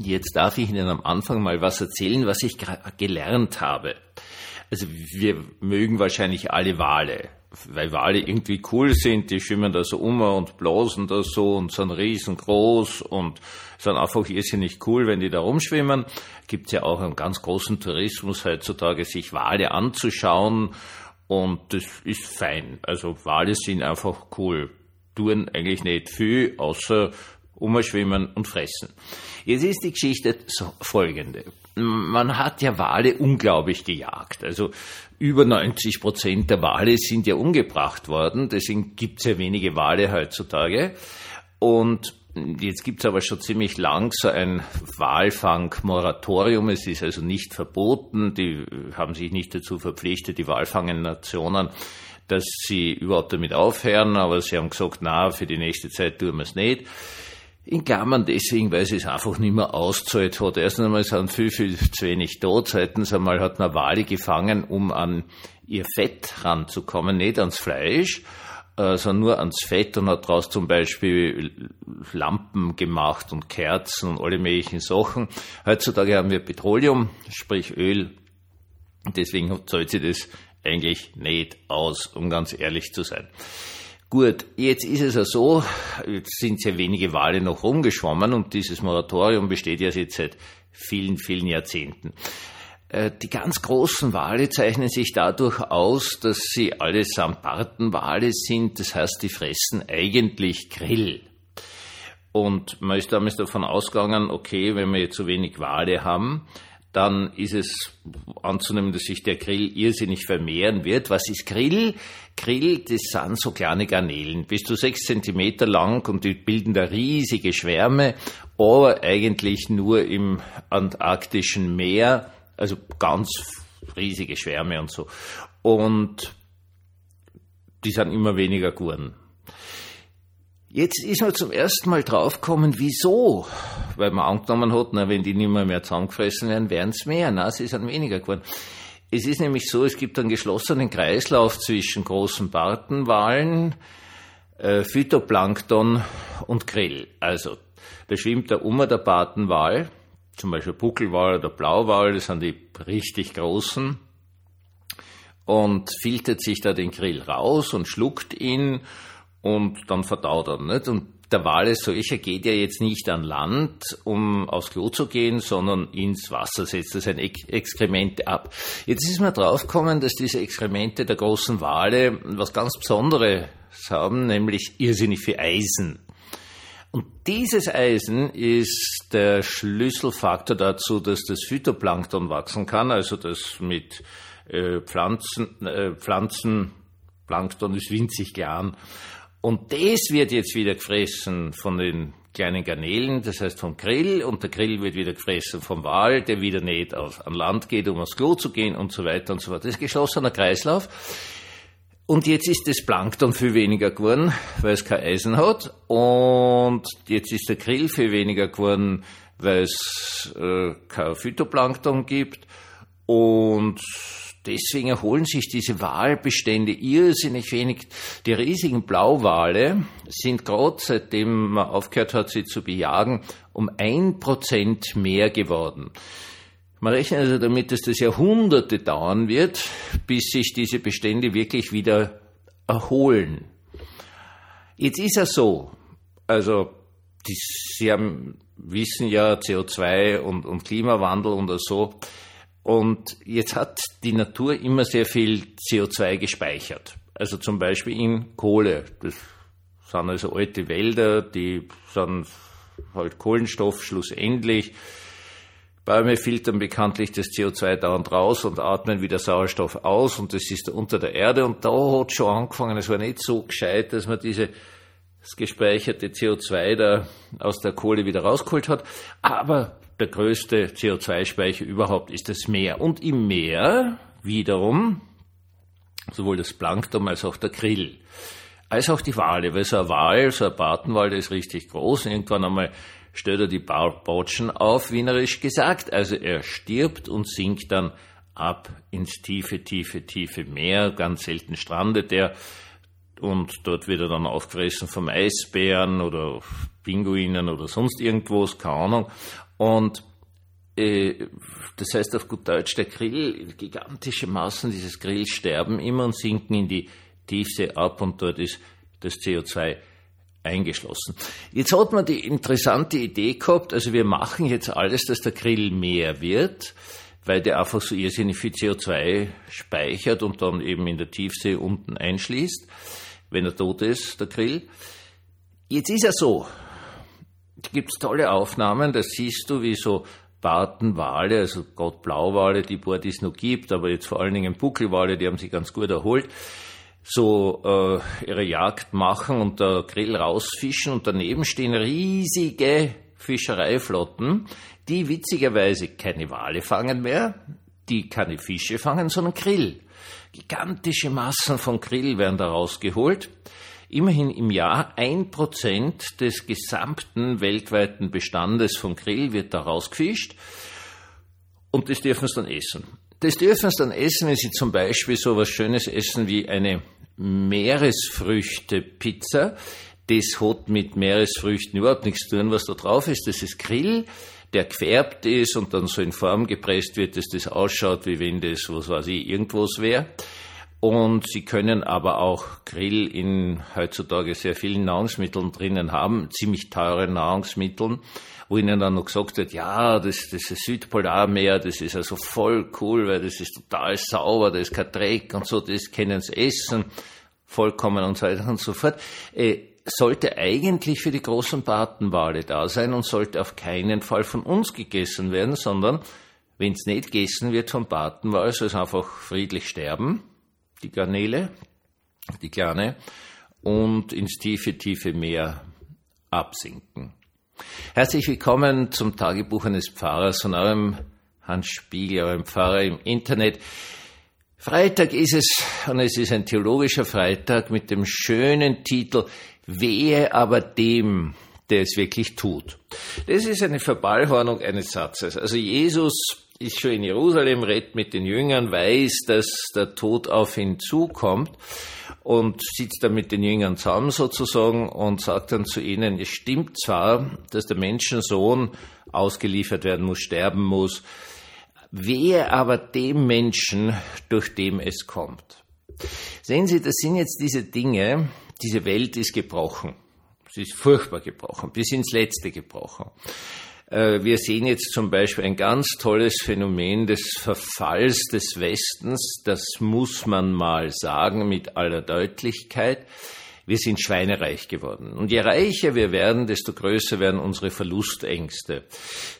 Jetzt darf ich Ihnen am Anfang mal was erzählen, was ich gelernt habe. Also wir mögen wahrscheinlich alle Wale, weil Wale irgendwie cool sind, die schwimmen da so um und blasen da so und sind riesengroß und sind einfach irrsinnig cool, wenn die da rumschwimmen. Gibt ja auch einen ganz großen Tourismus heutzutage, sich Wale anzuschauen und das ist fein. Also Wale sind einfach cool, tun eigentlich nicht viel, außer umschwimmen und fressen. Jetzt ist die Geschichte so folgende. Man hat ja Wale unglaublich gejagt. Also über 90 Prozent der Wale sind ja umgebracht worden. Deswegen gibt es ja wenige Wale heutzutage. Und jetzt gibt es aber schon ziemlich lang so ein Walfangmoratorium. Es ist also nicht verboten. Die haben sich nicht dazu verpflichtet, die walfangenden Nationen dass sie überhaupt damit aufhören, aber sie haben gesagt, na, für die nächste Zeit tun wir es nicht. In Klammern deswegen, weil sie es einfach nicht mehr auszahlt hat. Erstens einmal sind viel, viel zu wenig da. Zweitens einmal hat man Wale gefangen, um an ihr Fett ranzukommen, nicht ans Fleisch, äh, sondern nur ans Fett und hat daraus zum Beispiel Lampen gemacht und Kerzen und alle möglichen Sachen. Heutzutage haben wir Petroleum, sprich Öl. Deswegen zahlt sie das eigentlich nicht aus, um ganz ehrlich zu sein. Gut, jetzt ist es ja so, jetzt sind sehr wenige Wale noch rumgeschwommen und dieses Moratorium besteht ja jetzt seit vielen, vielen Jahrzehnten. Äh, die ganz großen Wale zeichnen sich dadurch aus, dass sie allesamt Bartenwale sind, das heißt, die fressen eigentlich Grill. Und man ist damals davon ausgegangen, okay, wenn wir jetzt so wenig Wale haben, dann ist es anzunehmen, dass sich der Grill irrsinnig vermehren wird. Was ist Grill? Grill, das sind so kleine Garnelen, bis zu sechs Zentimeter lang und die bilden da riesige Schwärme, aber eigentlich nur im antarktischen Meer, also ganz riesige Schwärme und so. Und die sind immer weniger geworden. Jetzt ist man zum ersten Mal draufgekommen, wieso? Weil man angenommen hat, na, wenn die nicht mehr, mehr zusammengefressen werden, werden es mehr. Na, sie sind weniger geworden. Es ist nämlich so, es gibt einen geschlossenen Kreislauf zwischen großen Bartenwalen, äh, Phytoplankton und Krill. Also, da schwimmt der Ummer der Bartenwal, zum Beispiel Buckelwal oder Blauwal, das sind die richtig großen, und filtert sich da den Grill raus und schluckt ihn und dann verdaut er. Nicht? Und der Wal als solcher geht ja jetzt nicht an Land, um aufs Klo zu gehen, sondern ins Wasser setzt er seine Exkremente ab. Jetzt ist man draufgekommen, dass diese Exkremente der großen Wale was ganz Besonderes haben, nämlich irrsinnig viel Eisen. Und dieses Eisen ist der Schlüsselfaktor dazu, dass das Phytoplankton wachsen kann, also das mit äh, Pflanzen, äh, Pflanzenplankton ist winzig klein und das wird jetzt wieder gefressen von den kleinen Garnelen, das heißt vom Grill, und der Grill wird wieder gefressen vom Wal, der wieder nicht auf, an Land geht, um aufs Klo zu gehen und so weiter und so fort. Das ist geschlossener Kreislauf. Und jetzt ist das Plankton viel weniger geworden, weil es kein Eisen hat. Und jetzt ist der Grill viel weniger geworden, weil es äh, kein Phytoplankton gibt. Und Deswegen erholen sich diese Walbestände irrsinnig wenig. Die riesigen Blauwale sind gerade seitdem man aufgehört hat, sie zu bejagen, um ein Prozent mehr geworden. Man rechnet also damit, dass das Jahrhunderte dauern wird, bis sich diese Bestände wirklich wieder erholen. Jetzt ist es so, also die, Sie haben, wissen ja CO2 und, und Klimawandel und so, und jetzt hat die Natur immer sehr viel CO2 gespeichert. Also zum Beispiel in Kohle. Das sind also alte Wälder, die sind halt Kohlenstoff schlussendlich. Bäume filtern bekanntlich das CO2 dauernd raus und atmen wieder Sauerstoff aus und das ist unter der Erde und da hat schon angefangen, es war nicht so gescheit, dass man diese das gespeicherte CO2 da aus der Kohle wieder rausgeholt hat, aber der größte CO2-Speicher überhaupt ist das Meer. Und im Meer wiederum sowohl das Plankton als auch der Krill, als auch die Wale, weil so ein Wal, so ein Bartenwal, der ist richtig groß. Irgendwann einmal stellt er die Botschen auf, wienerisch gesagt. Also er stirbt und sinkt dann ab ins tiefe, tiefe, tiefe Meer. Ganz selten strandet er und dort wird er dann aufgefressen vom Eisbären oder Pinguinen oder sonst irgendwas, keine Ahnung. Und äh, das heißt auf gut Deutsch, der Grill, gigantische Massen dieses Grills sterben immer und sinken in die Tiefsee ab und dort ist das CO2 eingeschlossen. Jetzt hat man die interessante Idee gehabt, also wir machen jetzt alles, dass der Grill mehr wird, weil der einfach so irrsinnig viel CO2 speichert und dann eben in der Tiefsee unten einschließt, wenn er tot ist, der Grill. Jetzt ist er so. Gibt es tolle Aufnahmen, da siehst du, wie so Bartenwale, also Gott Blauwale, die die es noch gibt, aber jetzt vor allen Dingen Buckelwale, die haben sich ganz gut erholt so äh, ihre Jagd machen und der Grill rausfischen und daneben stehen riesige Fischereiflotten, die witzigerweise keine Wale fangen mehr, die keine Fische fangen, sondern Grill. Gigantische Massen von Grill werden da rausgeholt. Immerhin im Jahr ein Prozent des gesamten weltweiten Bestandes von Grill wird da rausgefischt und das dürfen sie dann essen. Das dürfen sie dann essen, wenn sie zum Beispiel so was Schönes essen wie eine Meeresfrüchte-Pizza. Das hat mit Meeresfrüchten überhaupt nichts zu tun, was da drauf ist. Das ist Grill, der gefärbt ist und dann so in Form gepresst wird, dass das ausschaut, wie wenn das, was weiß ich, irgendwas wäre. Und Sie können aber auch Grill in heutzutage sehr vielen Nahrungsmitteln drinnen haben, ziemlich teure Nahrungsmitteln, wo Ihnen dann noch gesagt wird, ja, das, das ist Südpolarmeer, das ist also voll cool, weil das ist total sauber, da ist kein Dreck und so, das können Sie essen, vollkommen und so weiter und so fort. Äh, sollte eigentlich für die großen Bartenwale da sein und sollte auf keinen Fall von uns gegessen werden, sondern wenn es nicht gegessen wird vom Bartenwal, soll es einfach friedlich sterben die Garnele, die kleine, und ins tiefe, tiefe Meer absinken. Herzlich willkommen zum Tagebuch eines Pfarrers von eurem Hans Spiegel, eurem Pfarrer im Internet. Freitag ist es, und es ist ein theologischer Freitag mit dem schönen Titel Wehe aber dem, der es wirklich tut. Das ist eine Verballhornung eines Satzes. Also Jesus ist schon in Jerusalem, redet mit den Jüngern, weiß, dass der Tod auf ihn zukommt und sitzt dann mit den Jüngern zusammen sozusagen und sagt dann zu ihnen, es stimmt zwar, dass der Menschensohn ausgeliefert werden muss, sterben muss, wer aber dem Menschen, durch dem es kommt. Sehen Sie, das sind jetzt diese Dinge, diese Welt ist gebrochen. Sie ist furchtbar gebrochen, bis ins Letzte gebrochen. Äh, wir sehen jetzt zum Beispiel ein ganz tolles Phänomen des Verfalls des Westens. Das muss man mal sagen mit aller Deutlichkeit. Wir sind schweinereich geworden. Und je reicher wir werden, desto größer werden unsere Verlustängste.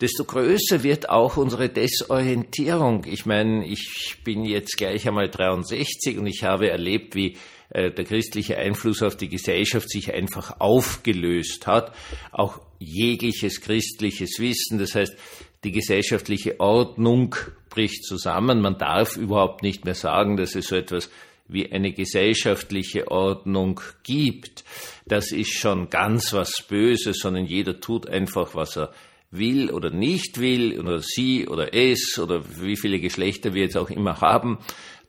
Desto größer wird auch unsere Desorientierung. Ich meine, ich bin jetzt gleich einmal 63 und ich habe erlebt, wie der christliche Einfluss auf die Gesellschaft sich einfach aufgelöst hat. Auch jegliches christliches Wissen, das heißt, die gesellschaftliche Ordnung bricht zusammen. Man darf überhaupt nicht mehr sagen, dass es so etwas wie eine gesellschaftliche Ordnung gibt. Das ist schon ganz was Böses, sondern jeder tut einfach, was er will oder nicht will, oder sie oder es, oder wie viele Geschlechter wir jetzt auch immer haben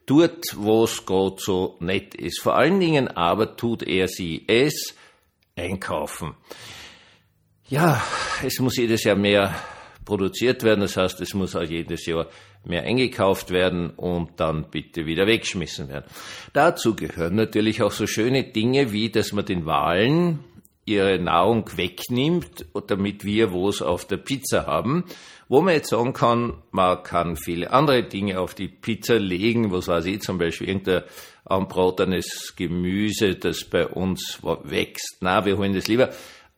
dort, wo es Gott so nett ist. Vor allen Dingen aber tut er sie es einkaufen. Ja, es muss jedes Jahr mehr produziert werden, das heißt, es muss auch jedes Jahr mehr eingekauft werden und dann bitte wieder weggeschmissen werden. Dazu gehören natürlich auch so schöne Dinge wie, dass man den Wahlen ihre Nahrung wegnimmt, damit wir was auf der Pizza haben. Wo man jetzt sagen kann, man kann viele andere Dinge auf die Pizza legen, was weiß ich, zum Beispiel irgendein anbratenes Gemüse, das bei uns wächst. Na, wir holen das lieber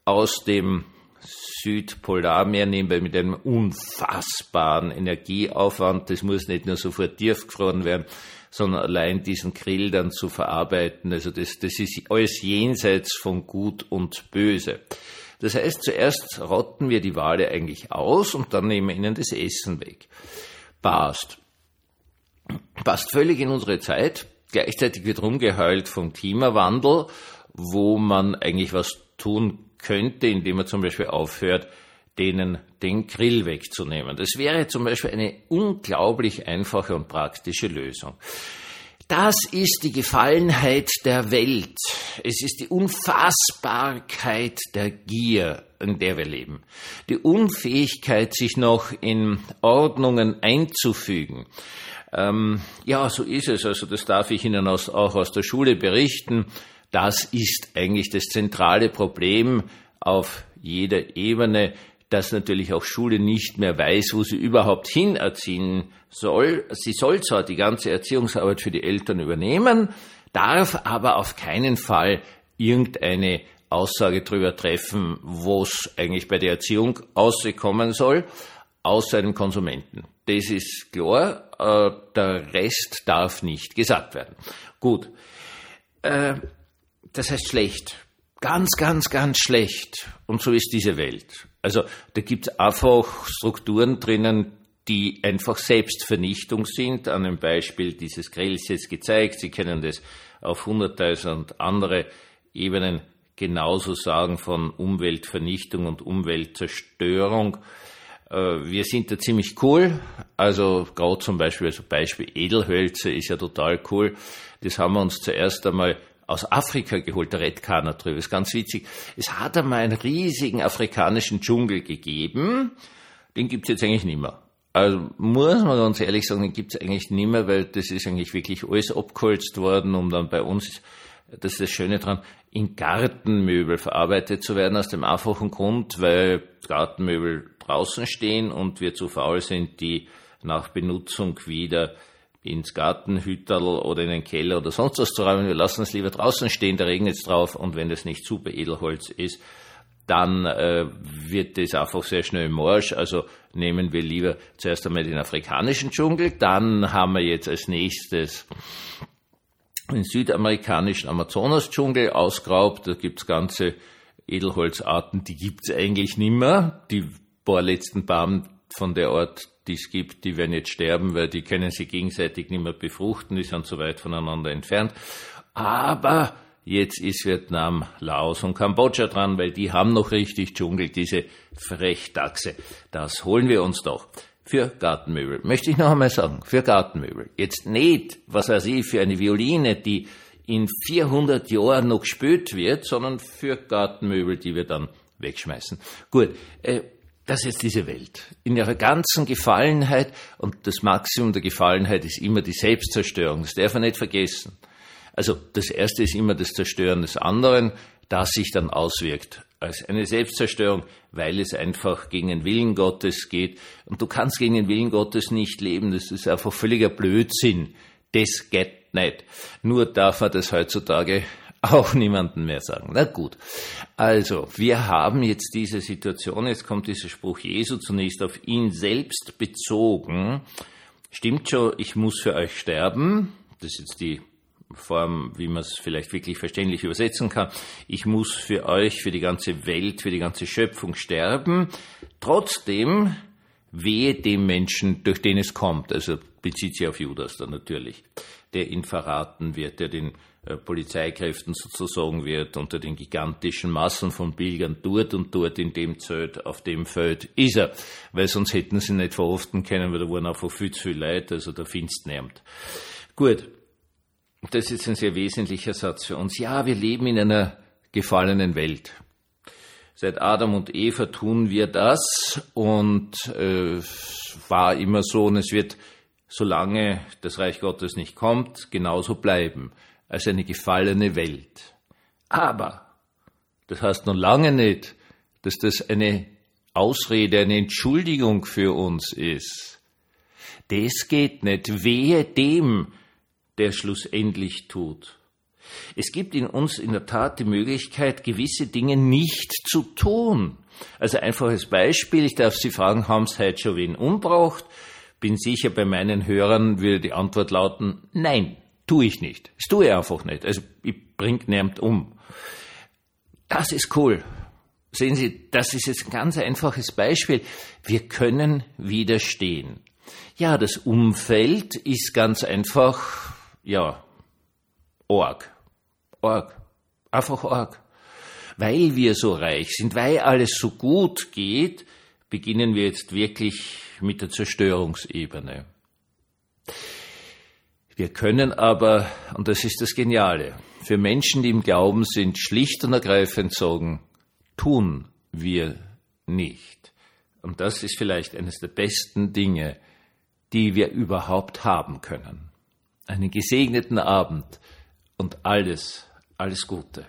aus dem Südpolarmeer nehmen wir mit einem unfassbaren Energieaufwand. Das muss nicht nur sofort tiefgefroren werden, sondern allein diesen Grill dann zu verarbeiten. Also das, das ist alles jenseits von Gut und Böse. Das heißt, zuerst rotten wir die Wale eigentlich aus und dann nehmen wir ihnen das Essen weg. Passt. Passt völlig in unsere Zeit. Gleichzeitig wird rumgeheult vom Klimawandel, wo man eigentlich was tun könnte, indem man zum Beispiel aufhört, denen den Grill wegzunehmen. Das wäre zum Beispiel eine unglaublich einfache und praktische Lösung. Das ist die Gefallenheit der Welt. Es ist die Unfassbarkeit der Gier, in der wir leben. Die Unfähigkeit, sich noch in Ordnungen einzufügen. Ähm, ja, so ist es. Also das darf ich Ihnen aus, auch aus der Schule berichten. Das ist eigentlich das zentrale Problem auf jeder Ebene dass natürlich auch Schule nicht mehr weiß, wo sie überhaupt hinerziehen soll. Sie soll zwar die ganze Erziehungsarbeit für die Eltern übernehmen, darf aber auf keinen Fall irgendeine Aussage darüber treffen, wo es eigentlich bei der Erziehung auskommen soll, außer einem Konsumenten. Das ist klar, äh, der Rest darf nicht gesagt werden. Gut, äh, das heißt schlecht. Ganz, ganz, ganz schlecht. Und so ist diese Welt. Also da gibt es einfach Strukturen drinnen, die einfach Selbstvernichtung sind. An einem Beispiel dieses Grills jetzt gezeigt. Sie können das auf hunderttausend andere Ebenen genauso sagen von Umweltvernichtung und Umweltzerstörung. Äh, wir sind da ziemlich cool. Also gerade zum Beispiel, also Beispiel Edelhölzer ist ja total cool. Das haben wir uns zuerst einmal aus Afrika geholt, der Red Kana drüber. Ist ganz witzig. Es hat einmal einen riesigen afrikanischen Dschungel gegeben. Den gibt's jetzt eigentlich nicht mehr. Also muss man ganz ehrlich sagen, den gibt's eigentlich nicht mehr, weil das ist eigentlich wirklich alles abgeholzt worden, um dann bei uns, das ist das Schöne dran, in Gartenmöbel verarbeitet zu werden, aus dem einfachen Grund, weil Gartenmöbel draußen stehen und wir zu faul sind, die nach Benutzung wieder ins Gartenhütterl oder in den Keller oder sonst was zu räumen. Wir lassen es lieber draußen stehen, da regnet es drauf und wenn es nicht super Edelholz ist, dann äh, wird es einfach sehr schnell morsch. Also nehmen wir lieber zuerst einmal den afrikanischen Dschungel, dann haben wir jetzt als nächstes den südamerikanischen Amazonas-Dschungel ausgeraubt. Da gibt's ganze Edelholzarten, die gibt's eigentlich nimmer. Die paar letzten Baum von der Art, die es gibt, die werden jetzt sterben, weil die können sich gegenseitig nicht mehr befruchten, die sind so weit voneinander entfernt. Aber jetzt ist Vietnam, Laos und Kambodscha dran, weil die haben noch richtig Dschungel, diese Frechdachse. Das holen wir uns doch. Für Gartenmöbel. Möchte ich noch einmal sagen, für Gartenmöbel. Jetzt nicht, was weiß ich, für eine Violine, die in 400 Jahren noch gespült wird, sondern für Gartenmöbel, die wir dann wegschmeißen. Gut, äh, das ist diese Welt. In ihrer ganzen Gefallenheit, und das Maximum der Gefallenheit ist immer die Selbstzerstörung, das darf man nicht vergessen. Also das erste ist immer das Zerstören des anderen, das sich dann auswirkt als eine Selbstzerstörung, weil es einfach gegen den Willen Gottes geht. Und du kannst gegen den Willen Gottes nicht leben, das ist einfach völliger Blödsinn. Das geht nicht. Nur darf man das heutzutage auch niemanden mehr sagen. Na gut. Also, wir haben jetzt diese Situation, jetzt kommt dieser Spruch Jesu zunächst auf ihn selbst bezogen. Stimmt schon, ich muss für euch sterben. Das ist jetzt die Form, wie man es vielleicht wirklich verständlich übersetzen kann. Ich muss für euch, für die ganze Welt, für die ganze Schöpfung sterben. Trotzdem wehe dem Menschen, durch den es kommt. Also bezieht sich auf Judas dann natürlich, der ihn verraten wird, der den äh, Polizeikräften sozusagen wird, unter den gigantischen Massen von Pilgern dort und dort in dem Zelt, auf dem Feld ist er. Weil sonst hätten sie nicht verhaften können, weil da waren einfach viel zu viel Leute, also da findest nimmt. Gut. Das ist ein sehr wesentlicher Satz für uns. Ja, wir leben in einer gefallenen Welt. Seit Adam und Eva tun wir das und äh, war immer so und es wird, solange das Reich Gottes nicht kommt, genauso bleiben als eine gefallene Welt. Aber das heißt noch lange nicht, dass das eine Ausrede, eine Entschuldigung für uns ist. Das geht nicht. Wehe dem, der schlussendlich tut. Es gibt in uns in der Tat die Möglichkeit, gewisse Dinge nicht zu tun. Also einfaches Beispiel, ich darf Sie fragen, haben Sie heute schon wen umbraucht? Bin sicher, bei meinen Hörern würde die Antwort lauten, nein. Tue ich nicht. Das tue ich einfach nicht. Also ich bring niemand um. Das ist cool. Sehen Sie, das ist jetzt ein ganz einfaches Beispiel. Wir können widerstehen. Ja, das Umfeld ist ganz einfach, ja, Org. Org. Einfach Org. Weil wir so reich sind, weil alles so gut geht, beginnen wir jetzt wirklich mit der Zerstörungsebene. Wir können aber, und das ist das Geniale, für Menschen, die im Glauben sind, schlicht und ergreifend sagen, tun wir nicht. Und das ist vielleicht eines der besten Dinge, die wir überhaupt haben können. Einen gesegneten Abend und alles, alles Gute.